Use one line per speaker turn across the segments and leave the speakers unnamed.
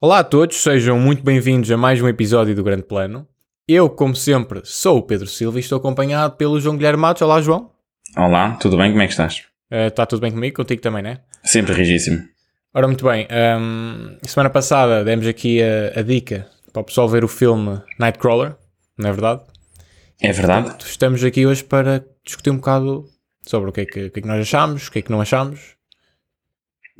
Olá a todos, sejam muito bem-vindos a mais um episódio do Grande Plano. Eu, como sempre, sou o Pedro Silva e estou acompanhado pelo João Guilherme Matos. Olá, João.
Olá, tudo bem? Como é que estás?
Está tudo bem comigo? Contigo também, né?
Sempre rigíssimo.
Ora, muito bem. Um, semana passada demos aqui a, a, dica para o pessoal ver o filme Nightcrawler, não é verdade?
É verdade.
Portanto, estamos aqui hoje para discutir um bocado sobre o que é que, que, é que nós achamos, o que é que não achamos.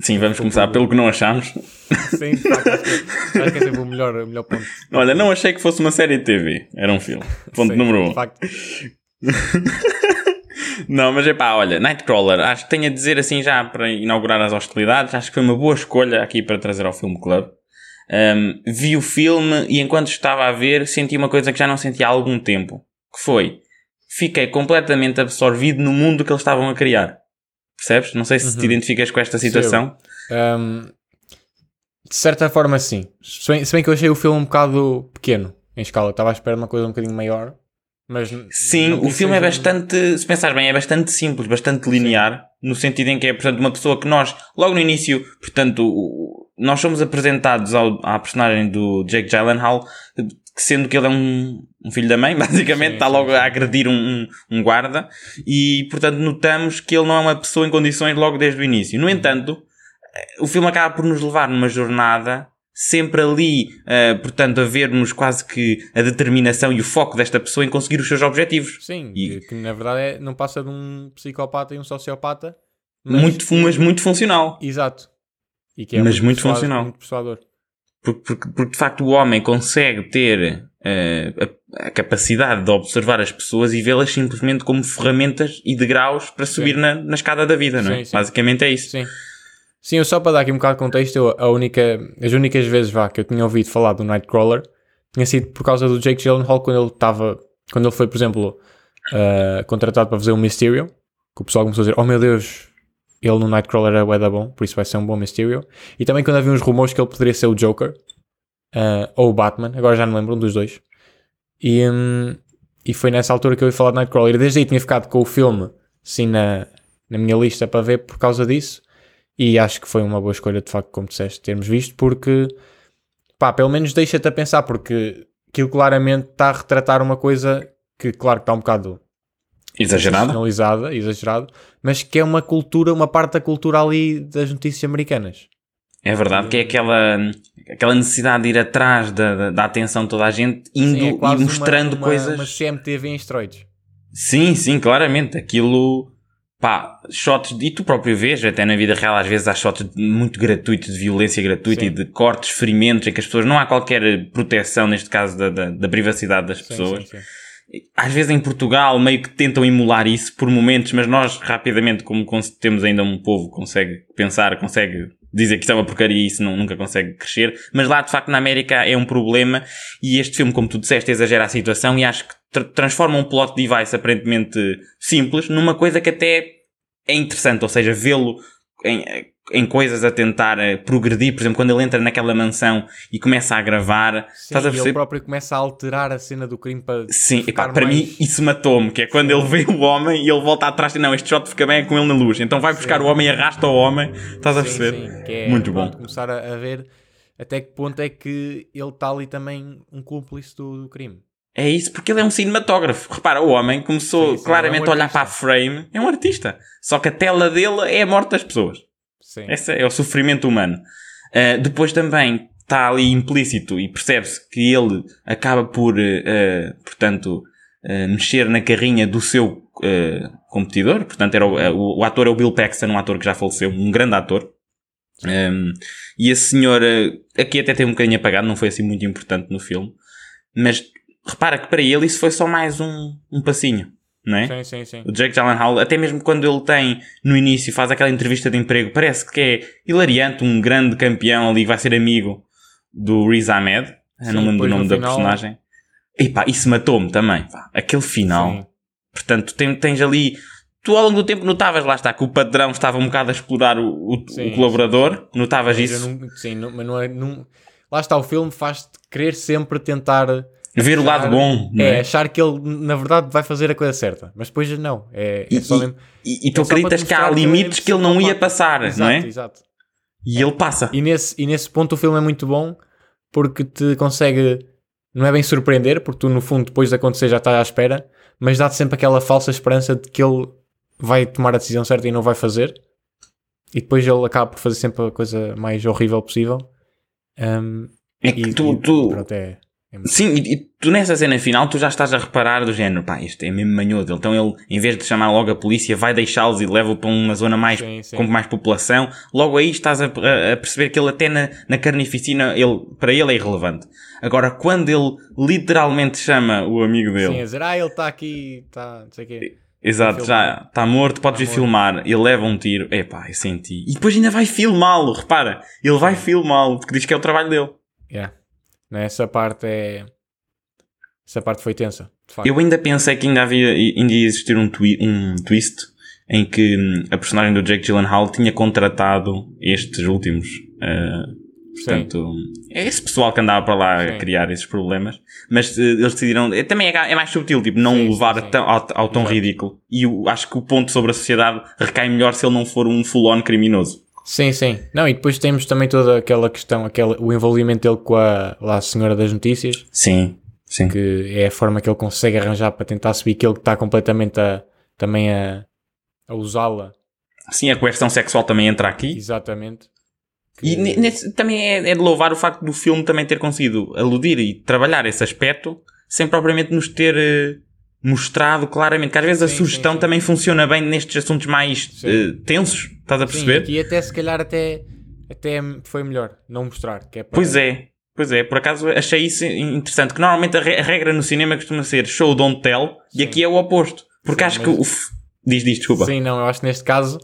Sim, vamos começar pelo que não achamos.
Sim, acho que, acho que é sempre o melhor, o melhor ponto.
Olha, não achei que fosse uma série de TV, era um filme. Ponto
Sim,
número
de
um.
facto.
Não, mas é pá, olha, Nightcrawler, acho que tenho a dizer assim já para inaugurar as hostilidades, acho que foi uma boa escolha aqui para trazer ao Filme Club. Um, vi o filme e enquanto estava a ver senti uma coisa que já não senti há algum tempo, que foi, fiquei completamente absorvido no mundo que eles estavam a criar. Percebes? Não sei se te identificas com esta situação.
Um, de certa forma, sim. Se bem, se bem que eu achei o filme um bocado pequeno em escala, estava à espera de uma coisa um bocadinho maior. Mas
Sim, o filme é bastante, se pensares bem, é bastante simples, bastante linear, no sentido em que é, portanto, uma pessoa que nós, logo no início, portanto, nós somos apresentados ao, à personagem do Jake Gyllenhaal, sendo que ele é um, um filho da mãe, basicamente,
Sim,
está logo
sim.
a agredir um, um, um guarda, e, portanto, notamos que ele não é uma pessoa em condições logo desde o início. No entanto, o filme acaba por nos levar numa jornada sempre ali, eh, portanto, a vermos quase que a determinação e o foco desta pessoa em conseguir os seus objetivos.
Sim,
E-
que, que na verdade é- não passa de um psicopata e um sociopata. Mas,
muito, mas muito funcional.
Exato. E que é
Mas muito
persuas-
funcional.
Muito persuador.
Porque, porque, porque, de facto o homem consegue ter eh, a, a capacidade de observar as pessoas e vê-las simplesmente como ferramentas e degraus para subir na, na escada da vida, não é?
Sim, sim.
Basicamente é isso.
Sim. Sim, eu só para dar aqui um bocado de contexto, eu, a única, as únicas vezes vá, que eu tinha ouvido falar do Nightcrawler tinha sido por causa do Jake Gyllenhaal quando ele estava, quando ele foi, por exemplo, uh, contratado para fazer um Mysterio, que o pessoal começou a dizer, oh meu Deus, ele no Nightcrawler é bué da bom, por isso vai ser um bom Mysterio. E também quando havia uns rumores que ele poderia ser o Joker, uh, ou o Batman, agora já não lembro, um dos dois. E, hum, e foi nessa altura que eu ia falar de Nightcrawler. Desde aí tinha ficado com o filme, assim, na, na minha lista para ver por causa disso. E acho que foi uma boa escolha, de facto, como disseste, termos visto, porque, pá, pelo menos deixa-te a pensar, porque aquilo claramente está a retratar uma coisa que, claro, está um bocado
Exagerado?
personalizada, exagerado, mas que é uma cultura, uma parte da cultura ali das notícias americanas.
É verdade que é aquela, aquela necessidade de ir atrás da, da, da atenção de toda a gente, indo
Sim, é
e mostrando
uma, uma,
coisas.
Uma CMTV em esteroides.
Sim, sim, claramente. Aquilo, pá, shots, e tu próprio vês, até na vida real, às vezes há shots muito gratuitos, de violência gratuita
Sim.
e de cortes, ferimentos, em que as pessoas, não há qualquer proteção, neste caso, da, da, da privacidade das
Sim,
pessoas.
sim, sim.
Às vezes em Portugal meio que tentam emular isso por momentos, mas nós rapidamente, como temos ainda um povo que consegue pensar, consegue dizer que isto é uma porcaria e isso não, nunca consegue crescer. Mas lá, de facto, na América é um problema e este filme, como tu disseste, exagera a situação e acho que tra- transforma um plot device aparentemente simples numa coisa que até é interessante, ou seja, vê-lo em, em coisas a tentar eh, progredir, por exemplo, quando ele entra naquela mansão e começa a gravar,
Sim,
estás a
e ele
perceber?
próprio começa a alterar a cena do crime para
Sim, epá, para
mais-
mim isso matou-me, que é quando ele vê o homem e ele volta atrás e não, este shot fica bem é com ele na luz. Então vai buscar
Sim.
o homem e arrasta o homem, estás a
Sim,
perceber?
sim, que é,
Muito bom.
começar a, a ver até que ponto é que ele está ali também um cúmplice do, do crime.
É isso, porque ele é um cinematógrafo. Repara, o homem começou
Sim, sim,
claramente
é um
a olhar para a frame, é um artista. Só que a tela dele é a morte das pessoas.
Sim.
Esse é o sofrimento humano. Uh, depois também está ali implícito e percebe-se que ele acaba por, uh, portanto, uh, mexer na carrinha do seu competidor. Portanto, era o, o, o ator é o Bill Paxton, um ator que já faleceu, um grande ator. Um, e esse senhor, uh, aqui até tem um bocadinho apagado, não foi assim muito importante no filme. Mas repara que para ele isso foi só mais um, um passinho, não é?
Sim, sim, sim.
O Jake Gyllenhaal, até mesmo quando ele tem no início, faz aquela entrevista de emprego, parece que é hilariante, um grande campeão ali que vai ser amigo do Riz Ahmed.
Sim,
não me lembro
depois
do nome
no
da
final-
personagem. E pá, isso matou-me também. pá. Aquele final.
Sim.
Portanto, tem- tens ali. Tu ao longo do tempo notavas, lá está, que o padrão estava um bocado a explorar o, o- o
Sim,
colaborador. Notavas
Mas
isso?
não- sim, não- mas não é. Não, lá está, o filme faz-te querer sempre tentar
Ver o lado bom,
É,
é?
achar que ele, na verdade, vai fazer a coisa certa. Mas depois não. É, é
E,
só mesmo.
e- e tu
é te
acreditas que há
é
limites que ele não ia passar,
Exato,
não é?
exato.
E ele passa.
E nesse, e nesse ponto o filme é muito bom porque te consegue, não é bem surpreender, porque tu no fundo depois de acontecer já estás à espera, mas dá-te sempre aquela falsa esperança de que ele vai tomar a decisão certa e não vai fazer. E depois ele acaba por fazer sempre a coisa mais horrível possível. Um,
É que
e,
tu,
e
tu-
pronto, é, é muito-
Sim, e, e tu nessa cena final tu já estás a reparar do género, pá, isto é mesmo manhoso. Então ele, em vez de chamar logo a polícia, vai deixá-los e leva para uma zona mais
Sim, sim.
com mais população. Logo aí estás a, a- a perceber que ele até na, na carnificina, ele, para ele é irrelevante. Agora, quando ele literalmente chama o amigo dele,
Sim, a dizer, ah, ele está aqui, está, não sei o quê.
exato, já está morto, podes
Tá
vir
morto.
filmar, ele leva um tiro, epá, eu senti. E depois ainda vai filmá-lo, repara, ele vai filmá-lo, porque diz que é o trabalho dele.
Yeah. Né, Essa parte é. Essa parte foi tensa.
Eu ainda pensei que ainda havia ainda ia existir um, twi- um twist em que hum, a personagem do Jake Gyllenhaal tinha contratado estes últimos. ah, portanto, é esse pessoal que andava para lá a
Sim.
criar esses problemas. Mas eh, eles decidiram. é, também é, é mais subtil, tipo, não
Sim, sim,
levar
sim.
tão- ao, ao tão
Exato.
ridículo. E eu acho que o ponto sobre a sociedade recai melhor se ele não for um full-on criminoso.
Sim, sim. Não, e depois temos também toda aquela questão, aquela, o envolvimento dele com a, lá, a senhora das notícias,
Sim, sim.
que é a forma que ele consegue arranjar para tentar subir que ele está completamente a, também a, a usá-la.
Sim, a coerção sexual também entra aqui.
Exatamente.
E
Que-
ne- nesse- também é, é de louvar o facto do filme também ter conseguido aludir e trabalhar esse aspecto sem propriamente nos ter eh, mostrado claramente. Que às vezes a
Sim,
sugestão
sim, sim.
também funciona bem nestes assuntos mais
Sim.
eh, tensos. Estás a
Sim,
perceber?
aqui até se calhar até, até foi melhor não mostrar. Que é para-
Pois é. Pois é, por acaso achei isso interessante. Que normalmente a, re- a regra no cinema costuma ser show, don't tell, e
Sim.
aqui é o oposto. Porque
Sim,
acho
mas-
que o. f- Diz, diz, desculpa.
Sim, não, eu acho que neste caso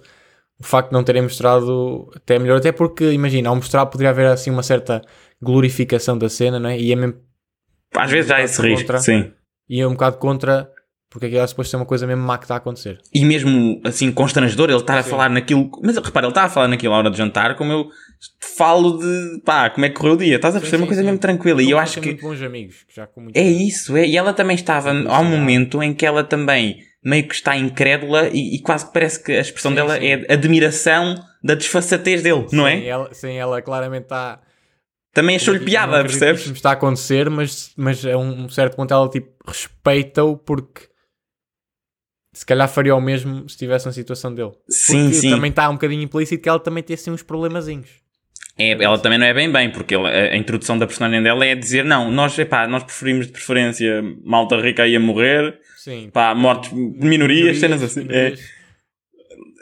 o facto de não terem mostrado até melhor, até porque imagina, ao mostrar poderia haver assim uma certa glorificação da cena, não é? E é mesmo
Às vezes há esse risco,
Contra.
sim.
E é um bocado contra porque aquilo é suposto ser uma coisa mesmo má que está a acontecer.
E mesmo assim, constrangedor, ele estar a falar naquilo. Mas repara, ele está a falar naquilo à hora de jantar, como eu falo de pá, como é que correu o dia. Estás a perceber
Sim,
uma coisa
sim,
mesmo tranquila. E eu acho que.
muito bons amigos, já com muito
É isso, é. E ela também estava. Há um momento em que ela também meio que está incrédula e, e quase que parece que a expressão dela é admiração da desfaçatez dele, não é?
Ela, sim, ela claramente está.
Também achou-lhe
Não
piada,
que
percebes?
Isto está a acontecer, mas, mas a um certo ponto ela tipo respeita-o porque se calhar faria o mesmo se estivesse na situação dele.
Sim,
Porque
sim.
também está um bocadinho implícito que ela também tem assim uns problemazinhos.
É, ela também não é bem bem, porque ela- a, introdução da personagem dela é dizer: não, nós, epá, nós preferimos de preferência malta rica aí a morrer,
Sim.
pá, mortes de minorias, cenas assim. É.
minorias.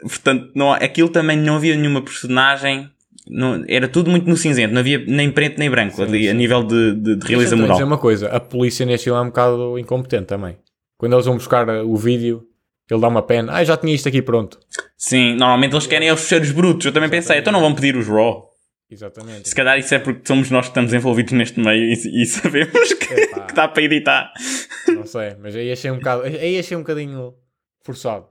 Portanto, não, aquilo também não havia nenhuma personagem. Não- era tudo muito no cinzento, não havia nem preto nem branco
Sim,
ali, a
sim.
nível de, de, de realeza moral.
dizer uma coisa, a polícia neste filme é um bocado incompetente também. Quando eles vão buscar uh, o vídeo, ele dá uma pena, ah, já tinha isto aqui pronto.
Sim, normalmente eles querem os fecheiros brutos. Eu também pensei, então não vão pedir os raw.
Exatamente.
Se calhar isso é porque somos nós que estamos envolvidos neste meio e, e sabemos que, que dá para editar.
Não sei, mas aí achei um bocado, aí achei um bocadinho forçado.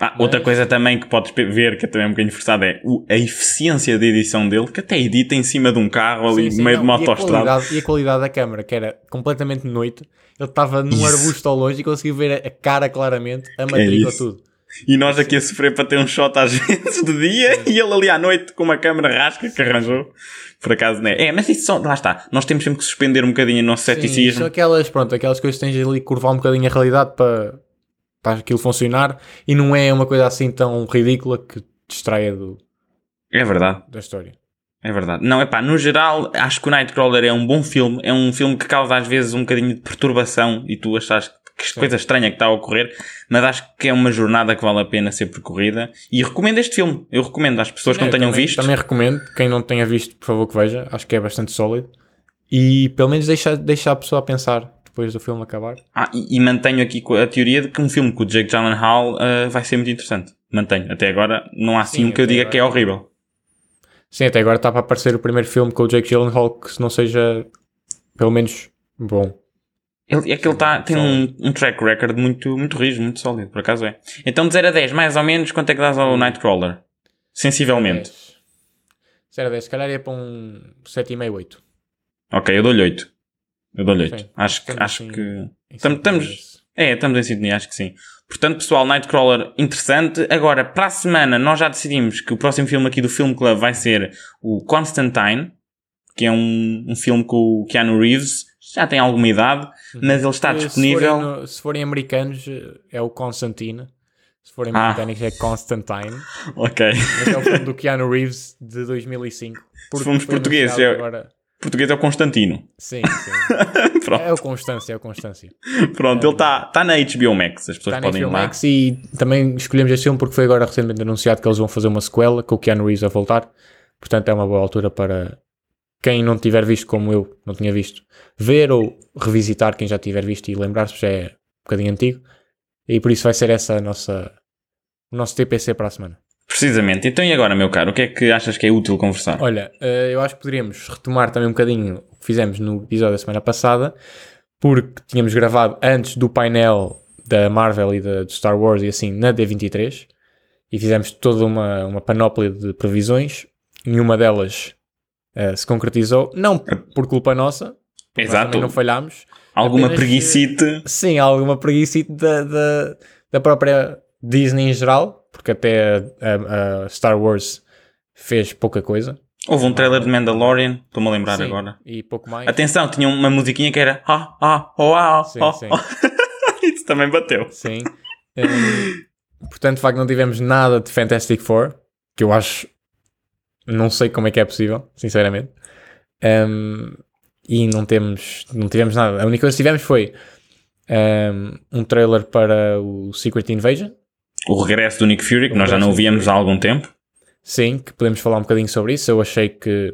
Ah, outra
Mas-
coisa também que podes ver, que é também um bocadinho forçada, é a eficiência da edição dele, que até edita em cima de um carro ali
Sim,
no
sim,
meio
não,
de uma
e
autostrada.
qualidade- E a qualidade da câmera, que era completamente de noite, ele estava num
Isso.
arbusto ao longe e conseguiu ver a- cara claramente, a matrícula,
isso.
tudo.
E nós aqui a sofrer para ter um shot às vezes de dia e ele ali à noite com uma câmera rasca que arranjou. Por acaso, não é? É, mas isso só, lá está. Nós temos sempre que suspender um bocadinho o nosso
Sim,
ceticismo.
são aquelas, pronto, aquelas coisas que tens ali curvar um bocadinho a realidade para, para aquilo funcionar e não é uma coisa assim tão ridícula que distraia do,
É verdade.
da história.
É verdade. Não, é pá, no geral, acho que o Nightcrawler é um bom filme. É um filme que causa às vezes um bocadinho de perturbação e tu achas que coisa estranha que está a ocorrer, mas acho que é uma jornada que vale a pena ser percorrida. E recomendo este filme. Eu recomendo às pessoas que não
É,
tenham
também,
visto.
Também recomendo, quem não tenha visto, por favor que veja, acho que é bastante sólido. E pelo menos deixa, deixa a pessoa a pensar depois do filme acabar.
Ah, e, e mantenho aqui a teoria de que um filme com o Jake Gyllenhaal uh, vai ser muito interessante. Mantenho. Até agora não há assim
Sim,
que eu diga
agora.
que é horrível.
Sim, até agora está para aparecer o primeiro filme com o Jake Gyllenhaal que não seja pelo menos bom.
Ele, é que ele tá, tem um, um track record muito, muito rijo, muito sólido, por acaso é. Então de 0 a 10, mais ou menos, quanto é que dás ao Nightcrawler? Sensivelmente.
0 a 10, se calhar ia para um 7,5, 8.
Ok, eu dou-lhe 8. Eu dou-lhe 8.
Sim.
Acho, que, acho que. estamos-. É, estamos em sintonia, acho que sim. Portanto, pessoal, Nightcrawler interessante. Agora, para a semana, nós já decidimos que o próximo filme aqui do Film Club vai ser o Constantine, que é um, um filme com o Keanu Reeves. Já tem alguma idade, mas ele está disponível.
Se forem, no- se forem americanos, é o Constantine. Se forem
Ah.
britânicos, é Constantine.
Ok.
Mas é o filme do Keanu Reeves de 2005. porque
fomos
foi
portugueses, é-
Agora...
Português é o Constantino.
Sim, sim. É o Constância, é o Constância.
Pronto ele está tá na HBO Max, as pessoas
na
podem ir
HBO
lá.
Max e também escolhemos este filme porque foi agora recentemente anunciado que eles vão fazer uma sequela com o Keanu Reeves a voltar. Portanto, é uma boa altura para quem não tiver visto, como eu não tinha visto, ver ou revisitar quem já tiver visto e lembrar-se, já é um bocadinho antigo. E por isso vai ser essa a nossa, o nosso TPC para a semana.
Precisamente. Então e agora, meu caro, o que é que achas que é útil conversar?
Olha, eh, eu acho que poderíamos retomar também um bocadinho o que fizemos no episódio da semana passada, porque tínhamos gravado antes do painel da Marvel e da, de Star Wars e assim na D23 e fizemos toda uma, uma panóplia de previsões. Nenhuma delas eh, se concretizou, não por culpa nossa,
Exato.
não falhámos.
Alguma
apenas,
preguicite.
Sim, alguma preguiça da, da, da própria Disney em geral, porque até a, a- Star Wars fez pouca coisa.
Houve um trailer de Mandalorian, estou-me a lembrar
Sim,
agora.
E pouco mais.
Atenção, tinha uma musiquinha que era ah, ah, oh, ah,
Sim,
oh,
sim.
oh. Isso também bateu.
Sim. Hum, portanto, de facto, não tivemos nada de Fantastic Four, que eu acho. Não sei como é que é possível, sinceramente. Hum, e não temos. Não tivemos nada. A única coisa que tivemos foi hum, um trailer para o Secret Invasion.
O regresso do Nick Fury, que
O
nós já não víamos há algum tempo.
Sim, que podemos falar um bocadinho sobre isso. Eu achei que.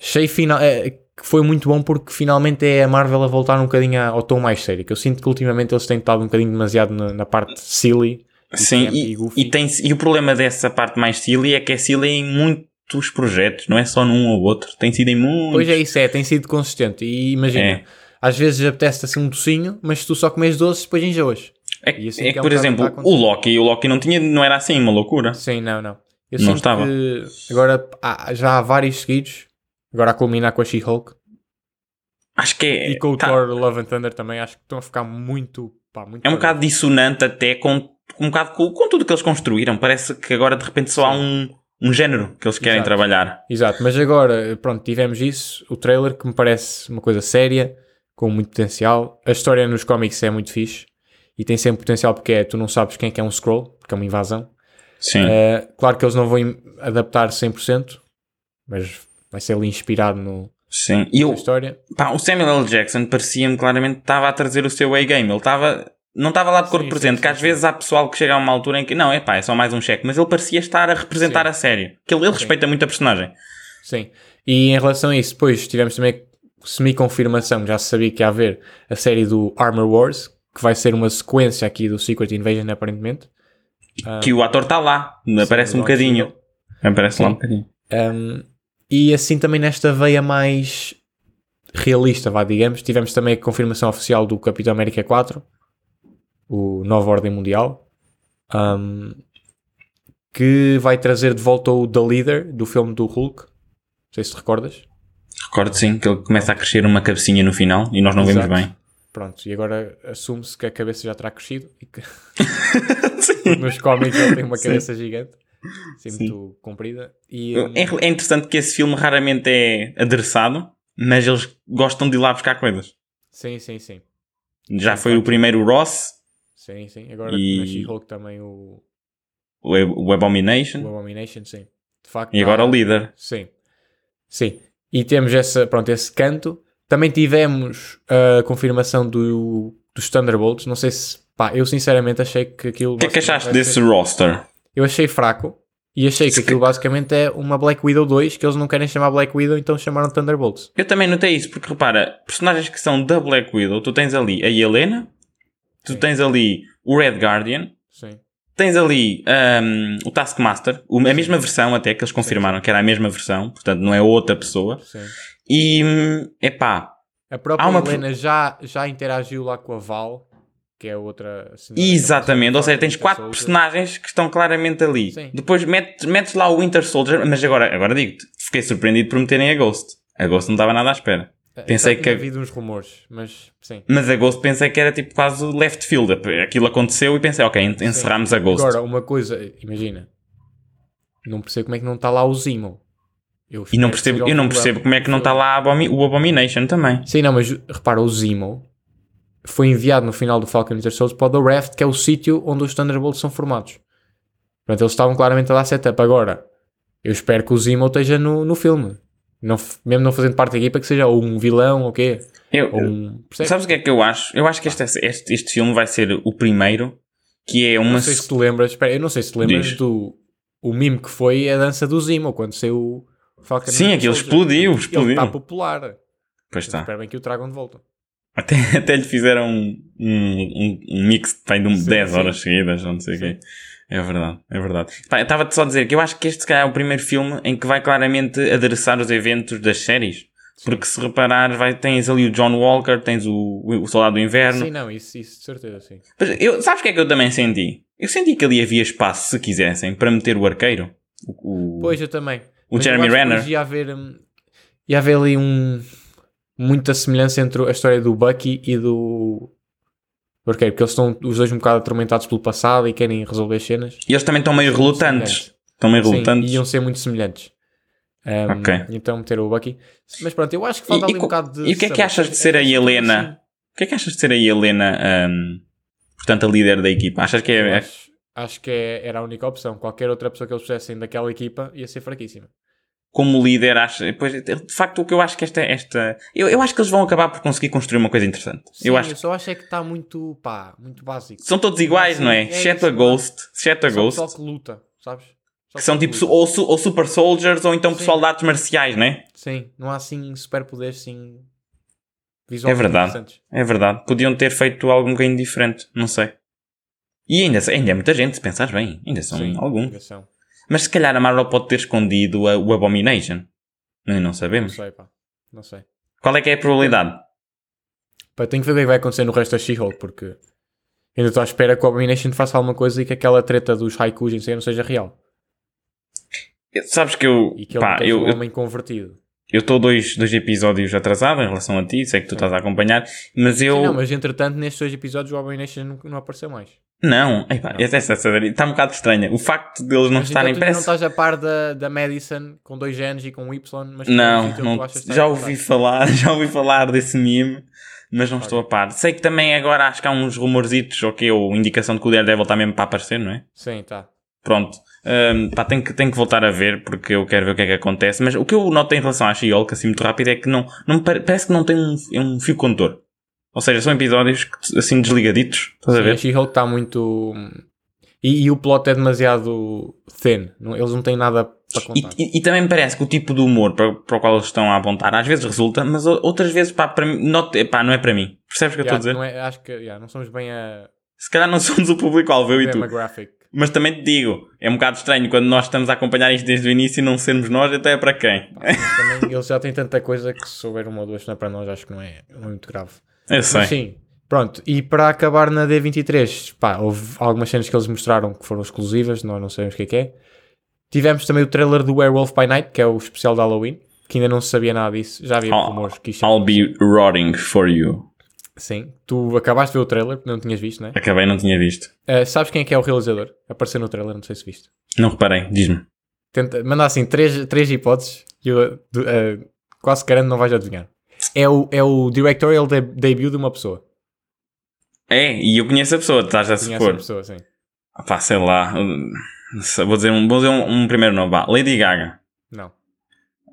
Achei final, é, que foi muito bom porque finalmente é a Marvel a voltar um bocadinho ao tom mais sério. Que eu sinto que ultimamente eles têm estado um bocadinho demasiado na, na parte silly.
Sim, e,
goofy.
e, tem, e o problema dessa parte mais silly é que é silly em muitos projetos, não é só num ou outro. Tem sido em muitos.
Pois é, isso é, tem sido consistente. E imagina,
É.
às vezes apetece assim um docinho, mas tu só comes doces, depois enjoas.
É,
assim
é
que
que,
é um
por
bocado
exemplo,
o que
Loki, o Loki não, tinha, não era assim uma loucura.
Sim, não, não. Eu
Não estava.
que agora há- já há vários seguidos, agora a culminar com a She-Hulk
Acho que é.
e com o
tá-
Thor Love and Thunder também, acho que estão a ficar muito, pá, muito
É um bocado dissonante até com, um bocado com, com tudo que eles construíram. Parece que agora de repente só há um, um género que eles querem
Exato.
trabalhar.
Exato, mas agora, pronto, tivemos isso, o trailer que me parece uma coisa séria, com muito potencial. A história nos cómics é muito fixe e tem sempre potencial porque é, tu não sabes quem é que é um scroll, porque é uma invasão.
Sim.
Uh, claro que eles não vão adaptar 100%, mas vai ser ali inspirado no,
Sim. E
na
eu,
história.
pá, o Samuel L. Jackson parecia-me claramente que estava a trazer o seu A-game. Ele estava. Não estava lá de corpo
Sim,
presente,
sim,
que
sim,
às vezes há pessoal que chega a uma altura em que não, é pá, é só mais um cheque, mas ele parecia estar a representar a sério. Que ele, ele respeita muito a personagem.
Sim. E em relação a isso, depois tivemos também semi-confirmação, já se sabia que ia haver a série do Armor Wars, que vai ser uma sequência aqui do Secret Invasion, aparentemente. Um,
Que o ator está lá, aparece
sim,
um
o Don
bocadinho. Aparece lá um bocadinho.
Um, e assim também nesta veia mais realista, vá, digamos, tivemos também a confirmação oficial do Capitão América 4, o Nova Ordem Mundial, um, que vai trazer de volta o The Leader do filme do Hulk. Não sei se te recordas.
Recordo sim que ele começa a crescer uma cabecinha no final e nós não vemos
Exato.
bem.
Pronto, e agora assume-se que a cabeça já terá crescido e que
Sim.
nos cómics ele tem uma
Sim.
cabeça gigante, assim
Sim.
muito comprida. E, um,
É, é interessante que esse filme raramente é adereçado, mas eles gostam de ir lá buscar coisas.
sim, sim, sim.
Já
Sim,
foi
claro.
o primeiro Ross,
Sim, sim. Agora
E-
na She-Hulk também o,
o, o Abomination,
o Abomination, sim. De facto,
e agora
há-
o líder.
Sim. Sim. E temos essa, pronto, esse canto. Também tivemos a confirmação do, dos Thunderbolts. Não sei se. Pá, eu sinceramente achei que aquilo.
O que é que achaste desse
ser-
roster?
Eu achei fraco. E achei que aquilo basicamente é uma Black Widow 2, que eles não querem chamar Black Widow, então chamaram Thunderbolts.
Eu também notei isso, porque repara, personagens que são da Black Widow, tu tens ali a Helena, tu
Sim.
tens ali o Red Guardian,
Sim.
tens ali ahm, o Taskmaster, a mesma versão até, que eles confirmaram que era a mesma versão, portanto não é outra pessoa.
Sim.
E, epá,
A própria
uma-
Helena já, já interagiu lá com a Val, que é outra.
Exatamente, ou seja, tens
Winter
quatro
Soldier.
personagens que estão claramente ali.
Sim.
Depois metes, metes lá o Winter Soldier, mas agora, agora digo-te, fiquei surpreendido por meterem a Ghost. A Ghost não estava nada à espera. Pensei
Já
que-
havido uns rumores, mas sim.
Mas a Ghost pensei que era tipo quase left field. Aquilo aconteceu e pensei, ok, en- encerramos a Ghost.
Agora, uma coisa, imagina, não percebo como é que não está lá o Zemo. Eu
E não percebo, eu não percebo como é que não está lá Abomi- o Abomination também.
Sim, não, mas repara, o Zemo foi enviado no final do Falcon Winter Soldier para o The Raft, que é o sítio onde os Thunderbolts são formados. Portanto, eles estavam claramente a dar setup. Agora, eu espero que o Zemo esteja no, no filme. Não, mesmo não fazendo parte da equipa, que seja ou um vilão ou o quê.
Eu,
Ou um,
sabes o que é que eu acho? Eu acho que este, este, este filme vai ser o primeiro que é uma.
Não sei se te lembras, espera, eu não sei se te lembras
Diz.
do o meme que foi a dança do Zemo quando saiu Falcon
Sim, aquilo
Soldier.
explodiu,
Ele
explodiu.
está popular.
Pois está.
Espero bem que o tragam de volta.
Até, até lhe fizeram um, um, um- mix de um
Sim,
10
sim.
horas seguidas, não sei o
Sim.
quê. É verdade, é verdade. Estava-te só a dizer que eu acho que este se calhar, é o primeiro filme em que vai claramente adereçar os eventos das séries. Porque se reparares, vai, tens ali o John Walker, tens o, o Soldado do Inverno.
Sim, não, isso, isso de certeza, sim.
Mas eu, sabes o que é que eu também senti? Eu senti que ali havia espaço, se quisessem, para meter o arqueiro. O, o-
Pois, eu também.
O
Mas
Jeremy Renner.
Ia haver, hum, ia haver ali um, muita semelhança entre a história do Bucky e do arqueiro, porque eles estão os dois um bocado atormentados pelo passado e querem resolver as cenas.
E eles também estão meio relutantes. Estão meio
Sim,
relutantes.
iam ser muito semelhantes. Um,
Ok.
Então meter o Bucky. Mas pronto, eu acho que falta
E-
ali um bocado de.
e o que é que achas de ser a
É, é,
Helena?
sim.
O que é que achas de ser a Helena, hum, portanto, a líder da equipa? Achas que
Eu
é.
Acho, acho que é- era a única opção. Qualquer outra pessoa que eles pusessem daquela equipa ia ser fraquíssima.
como líder, acha, pois, de facto, o que eu acho que esta. esta eu, eu acho que eles vão acabar por conseguir construir uma coisa interessante.
Sim,
eu acho
eu só acho é que está muito, pá, muito básico.
São todos iguais,
Sim,
não é?
é
Exceto a
é?
Ghost. Exceto a
Só
Ghost.
pessoal que luta, sabes? Só
Que são tipo ou, su- ou super soldiers ou então
Sim.
pessoal de artes marciais, não é?
Sim, não há assim superpoderes assim visualmente
É verdade.
interessantes.
É verdade. Podiam ter feito algo um bocadinho diferente. Não sei. E ainda, ainda é muita gente, se pensares bem. Ainda são
Sim,
alguns.
são.
Mas se calhar a Marvel pode ter escondido a- o Abomination. Não, não
Não
sabemos.
sei, pá. Não sei.
Qual é que é a probabilidade?
Pá, tenho que ver o que é que vai acontecer no resto da She-Hulk, porque ainda estou à espera que o Abomination faça alguma coisa e que aquela treta dos haikus em si não seja real.
Sabes que eu.
E que
Pá,
não
eu
um
eu-
homem convertido.
eu estou dois, dois episódios atrasado em relação a ti, sei que tu estás a acompanhar, mas eu.
Sim, não, mas entretanto, nestes dois episódios, o Abomination não, não apareceu mais.
Não, epá, essa, essa, essa- está um bocado estranha. O facto deles não
Mas
estarem
ainda não estás a par da, da Madison com dois Ns e com um Y, mas que é um
Não, não já ouvi falar, já ouvi falar desse meme, mas não estou a par. Sei que também agora acho que há uns rumorzitos, ok, ou indicação de que o Daredevil está mesmo para aparecer, não é?
Sim, tá.
Pronto. Hum, pá, tenho que, tenho que voltar a ver porque eu quero ver o que é que acontece. Mas o que eu noto em relação à She-Hulk, assim muito rápido, é que não, não parece que não tem um, um fio condutor. Ou seja, são episódios que, assim desligaditos. Estás a
Sim, a
ver?
She-Hulk está muito. E, e o plot é demasiado thin. Eles não têm nada para
E,
contar.
e- e também me parece que o tipo de humor para, para o qual eles estão a apontar às vezes resulta, mas outras vezes pá, para mim, not, pá, não é para mim. Percebes o que eu estou a
Yeah,
dizer?
não é- acho que yeah, não somos bem a
Se calhar não somos o público-alvo, eu e tu. Mas também te digo, é um bocado estranho quando nós estamos a acompanhar isto desde o início e não sermos nós, até é para quem?
Também eles já têm tanta coisa que se houver uma ou duas não é para nós, acho que não é, não é muito grave.
Eu sei.
Sim, pronto. E para acabar na D23, pá, houve algumas cenas que eles mostraram que foram exclusivas, nós não sabemos o que é que é. Tivemos também o trailer do Werewolf by Night, que é o especial de Halloween, que ainda não se sabia nada disso. Já havia rumores que isto
I'll be rotting for you.
Sim, tu acabaste de ver o trailer, porque não tinhas visto, não é?
Acabei, não tinha visto.
Uh, sabes quem é que é o realizador? Apareceu no trailer, não sei se viste.
Não reparei, diz-me.
Tenta, manda assim três, três hipóteses e eu uh, quase garanto não vais adivinhar. É o, é o directorial de- debut de uma pessoa.
É, e eu conheço a pessoa, estás a
Conhece a
supor.
pessoa, sim.
Ah, Pá, sei lá. Vou dizer um, vou dizer um, um primeiro nome. Vá. Lady Gaga.
Não.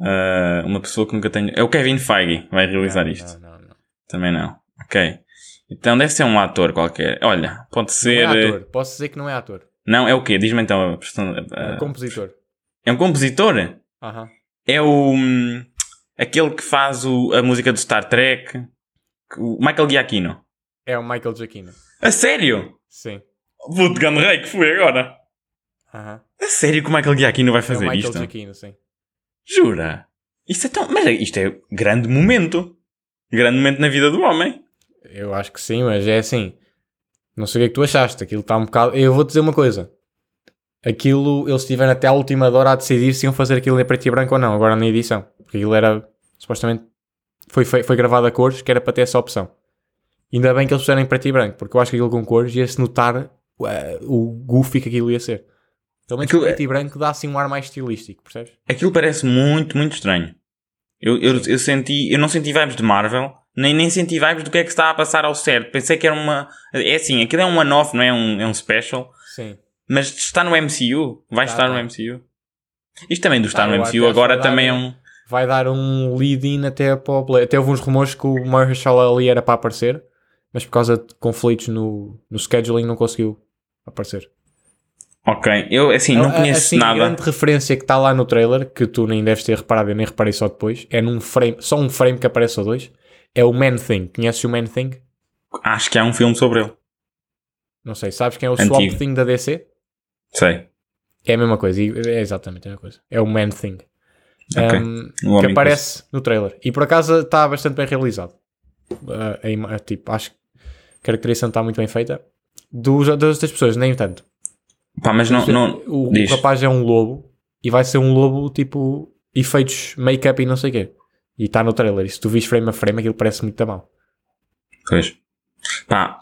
Ah, uma pessoa que nunca tenho. É o Kevin Feige vai realizar
não,
isto.
Não, não, não.
Também não. Ok. Então deve ser um ator qualquer. Olha, pode
Não
ser.
é
eh,
ator. Posso dizer que não é ator.
Não, é o quê? Diz-me então. a person-
É
ah,
compositor.
é um compositor?
Aham.
É o. hum, aquele que faz o- a música do Star Trek. O Michael Giacchino.
É o Michael Giacchino.
A sério?
Sim.
Puto grande rei que fui agora.
Aham.
A sério que o Michael Giacchino vai
É o
fazer
Michael
isto?
Giacchino, sim.
Jura? Isto é tão... Mas isto é grande momento. Grande momento na vida do homem.
Eu acho que sim, mas é assim. Não sei o que é que tu achaste. Aquilo está um bocado. Eu vou-te dizer uma coisa. Aquilo, eles tiveram até à última hora a decidir se iam fazer aquilo em preto e branco ou não, agora na edição. Porque aquilo era supostamente foi, foi, foi gravado a cores, que era para ter essa opção. Ainda bem que eles fizeram em preto e branco, porque eu acho que aquilo com cores ia-se notar uh, o goofy que aquilo ia ser. Pelo menos
Aquilo
preto
é-
e branco dá assim um ar mais estilístico, percebes?
Aquilo parece muito, muito estranho. Eu, eu, eu senti, eu não senti vibes de Marvel, nem, nem senti vibes do que é que está a passar ao certo. Pensei que era uma. É assim, aquilo é um one-off, não é um, é um special.
Sim.
Mas está no MCU. Vai
Tá,
estar
tá.
no MCU. Isto também do estar
Tá,
no MCU agora também é
um-. Vai dar um lead-in até para o. Até houve uns rumores que o Marshall ali era para aparecer, mas por causa de conflitos no, no scheduling não conseguiu aparecer.
Ok, eu assim não
A- a-
conheço
assim, A
nada.
grande referência que está lá no trailer, que tu nem deves ter reparado, eu nem reparei só depois, é num frame, só um frame que aparece ou dois, é o Man Thing. Conheces o Man Thing?
Acho que há um filme sobre ele.
Não sei, sabes quem é o
Antigo.
Swamp Thing da DC?
Sei.
É a mesma coisa, é exatamente a mesma coisa. É o Man Thing.
Ok.
Um,
homem
que aparece no trailer. E por acaso está bastante bem realizado. Uh, a tipo, acho que a caracterização está muito bem feita. Dos, das outras pessoas, nem tanto.
Pá, mas não. não
o, o rapaz é um lobo e vai ser um lobo tipo efeitos make-up e não sei o quê. E está no trailer. E se tu vis frame a frame, aquilo parece muito a mal.
Pois. Pá,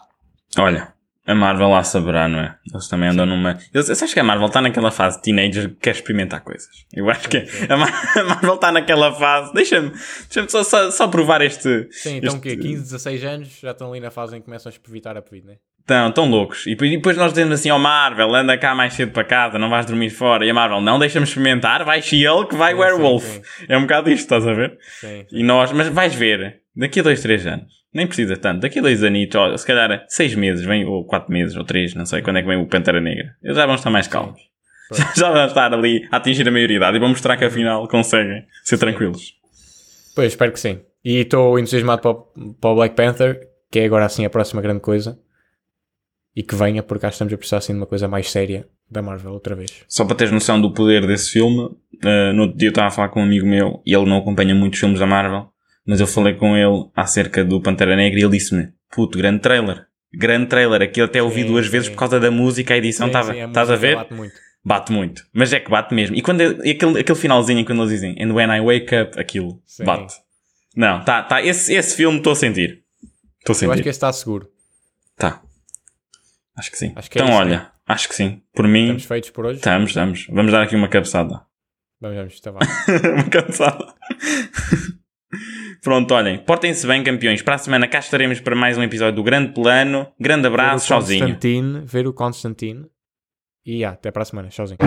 olha. A Marvel lá saberá, não é? Eles também andam numa. Eles, eu acho que a Marvel está naquela fase de teenager que quer experimentar coisas. Eu acho que a, Mar- a Marvel está naquela fase. Deixa-me deixa só, só, só provar este.
Sim, então o
este-
quê? 15, 16 anos já estão ali na fase em que começam a evitar a pedido, né?
Estão, tão loucos. E depois, e depois nós dizemos assim: Ó Marvel, anda cá mais cedo para casa, não vais dormir fora. E a Marvel, não, deixa-me experimentar, vai She-Hulk, vai
Sim,
Werewolf.
sim,
É um bocado isto, estás a ver?
Sim.
E nós, mas vais ver, daqui a dois, três anos, nem precisa tanto, daqui a dois anitos, ó, se calhar seis meses, vem, ou quatro meses, ou três, não sei quando é que vem o Pantera Negra. Eles já vão estar mais calmos. Já, já vão estar ali a atingir a maioridade e vão mostrar que afinal conseguem ser tranquilos.
Pois, espero que sim. E estou entusiasmado para, o- para o Black Panther, que é agora assim a próxima grande coisa. E que venha, porque acho que estamos a precisar assim de uma coisa mais séria da Marvel outra vez.
Só para teres noção do poder desse filme, eh, no outro dia eu estava a falar com um amigo meu e ele não acompanha muitos filmes da Marvel, mas eu falei com ele acerca do Pantera Negra e ele disse-me: Puto, grande trailer. Grande trailer. Aquilo até ouvi
Sim,
duas vezes
sim.
por causa da música, a edição estava. Estás a ver?
bate muito.
Bate muito. Mas é que bate mesmo. E quando aquele, aquele finalzinho quando eles dizem And when I wake up, aquilo
Sim.
bate. Não, tá, tá. Esse, esse filme estou a sentir. Estou a
Eu acho
sentir.
que esse está seguro.
Tá. Acho que sim.
Acho que é
então
isso,
olha, acho que sim. Por mim,
Estamos feitos por hoje.
estamos, estamos. Vamos dar aqui uma cabeçada.
Vamos, vamos, está bem.
uma cabeçada. Pronto, olhem. Portem-se bem, campeões. Para a semana cá estaremos para mais um episódio do Grande Plano. Grande abraço,
ver
sozinho.
Constantine, ver o Constantine. E já, até para a semana. Tchauzinho.